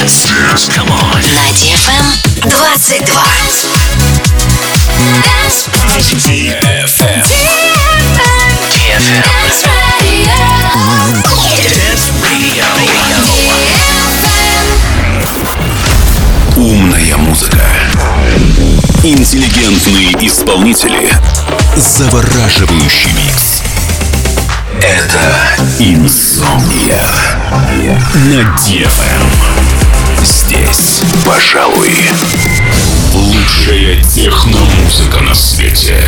Dance. Come on. На DFM 22. Dance DFM. DFM. Dance Radio. Dance Radio. Умная музыка. Интеллигентные исполнители. Завораживающий микс. Это Инсомния. На DFM. Здесь, пожалуй, лучшая техномузыка на свете.